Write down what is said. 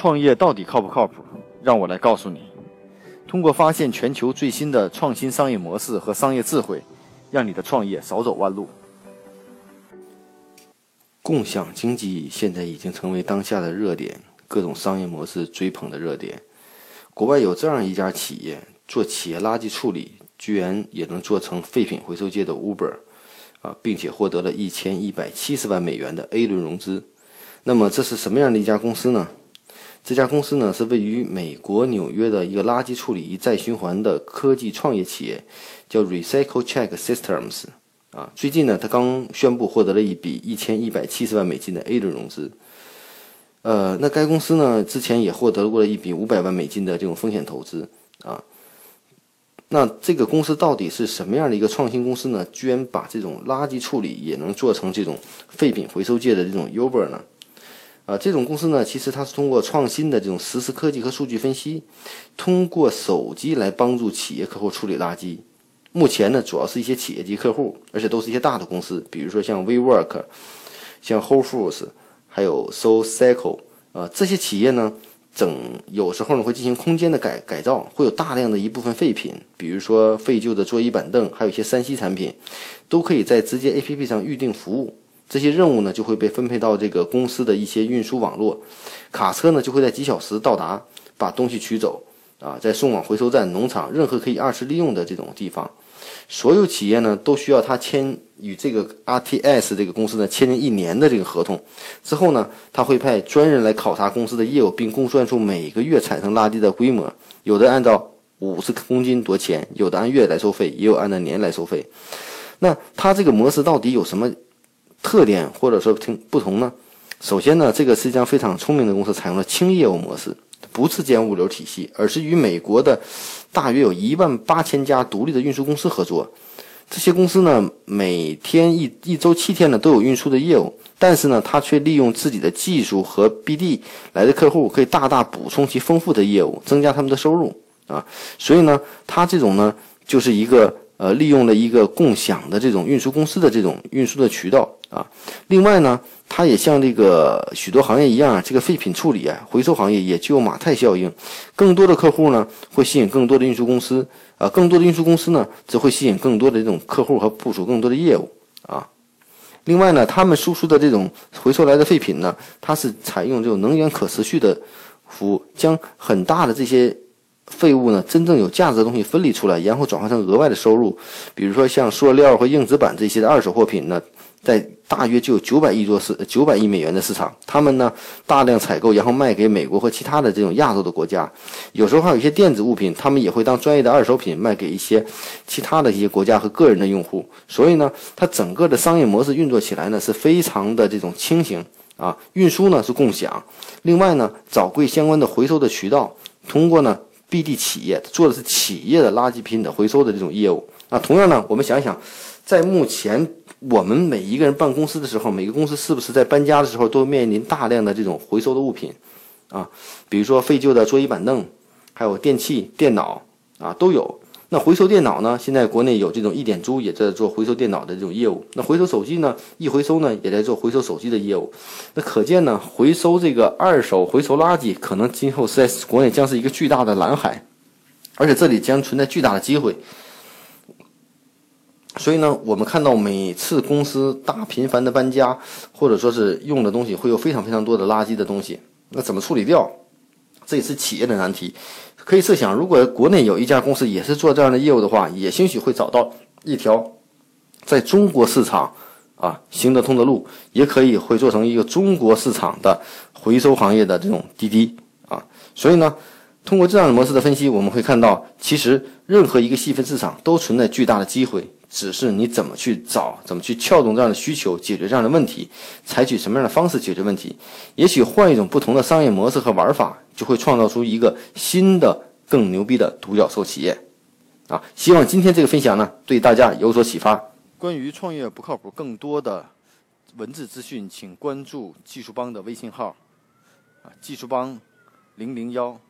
创业到底靠不靠谱？让我来告诉你。通过发现全球最新的创新商业模式和商业智慧，让你的创业少走弯路。共享经济现在已经成为当下的热点，各种商业模式追捧的热点。国外有这样一家企业，做企业垃圾处理，居然也能做成废品回收界的 Uber，啊，并且获得了一千一百七十万美元的 A 轮融资。那么这是什么样的一家公司呢？这家公司呢是位于美国纽约的一个垃圾处理再循环的科技创业企业，叫 Recycle Check Systems。啊，最近呢，他刚宣布获得了一笔一千一百七十万美金的 A 轮融资。呃，那该公司呢之前也获得过一笔五百万美金的这种风险投资。啊，那这个公司到底是什么样的一个创新公司呢？居然把这种垃圾处理也能做成这种废品回收界的这种 Uber 呢？啊，这种公司呢，其实它是通过创新的这种实时科技和数据分析，通过手机来帮助企业客户处理垃圾。目前呢，主要是一些企业级客户，而且都是一些大的公司，比如说像 WeWork、像 Whole Foods，还有 SoulCycle 啊，这些企业呢，整有时候呢会进行空间的改改造，会有大量的一部分废品，比如说废旧的桌椅板凳，还有一些三 C 产品，都可以在直接 APP 上预定服务。这些任务呢就会被分配到这个公司的一些运输网络，卡车呢就会在几小时到达，把东西取走，啊，再送往回收站、农场，任何可以二次利用的这种地方。所有企业呢都需要他签与这个 RTS 这个公司呢签订一年的这个合同，之后呢他会派专人来考察公司的业务，并估算出每个月产生垃圾的规模，有的按照五十公斤多钱，有的按月来收费，也有按照年来收费。那他这个模式到底有什么？特点或者说挺不同呢？首先呢，这个是一家非常聪明的公司，采用了轻业务模式，不是建物流体系，而是与美国的大约有一万八千家独立的运输公司合作。这些公司呢，每天一一周七天呢都有运输的业务，但是呢，它却利用自己的技术和 BD 来的客户，可以大大补充其丰富的业务，增加他们的收入啊。所以呢，它这种呢，就是一个呃，利用了一个共享的这种运输公司的这种运输的渠道。啊，另外呢，它也像这个许多行业一样啊，这个废品处理啊，回收行业也具有马太效应。更多的客户呢，会吸引更多的运输公司，啊，更多的运输公司呢，则会吸引更多的这种客户和部署更多的业务啊。另外呢，他们输出的这种回收来的废品呢，它是采用这种能源可持续的服务，将很大的这些废物呢，真正有价值的东西分离出来，然后转化成额外的收入。比如说像塑料和硬纸板这些的二手货品呢。在大约就有九百亿多市九百亿美元的市场，他们呢大量采购，然后卖给美国和其他的这种亚洲的国家。有时候还有一些电子物品，他们也会当专业的二手品卖给一些其他的一些国家和个人的用户。所以呢，它整个的商业模式运作起来呢是非常的这种轻型啊，运输呢是共享，另外呢找贵相关的回收的渠道，通过呢 BD 企业做的是企业的垃圾品的回收的这种业务。那同样呢，我们想想，在目前。我们每一个人办公司的时候，每个公司是不是在搬家的时候都面临大量的这种回收的物品啊？比如说废旧的桌椅板凳，还有电器、电脑啊都有。那回收电脑呢？现在国内有这种一点租也在做回收电脑的这种业务。那回收手机呢？一回收呢也在做回收手机的业务。那可见呢，回收这个二手回收垃圾，可能今后在国内将是一个巨大的蓝海，而且这里将存在巨大的机会。所以呢，我们看到每次公司大频繁的搬家，或者说是用的东西会有非常非常多的垃圾的东西，那怎么处理掉？这也是企业的难题。可以设想，如果国内有一家公司也是做这样的业务的话，也兴许会找到一条在中国市场啊行得通的路，也可以会做成一个中国市场的回收行业的这种滴滴啊。所以呢。通过这样的模式的分析，我们会看到，其实任何一个细分市场都存在巨大的机会，只是你怎么去找，怎么去撬动这样的需求，解决这样的问题，采取什么样的方式解决问题。也许换一种不同的商业模式和玩法，就会创造出一个新的、更牛逼的独角兽企业。啊，希望今天这个分享呢，对大家有所启发。关于创业不靠谱，更多的文字资讯，请关注技术帮的微信号，啊，技术帮零零幺。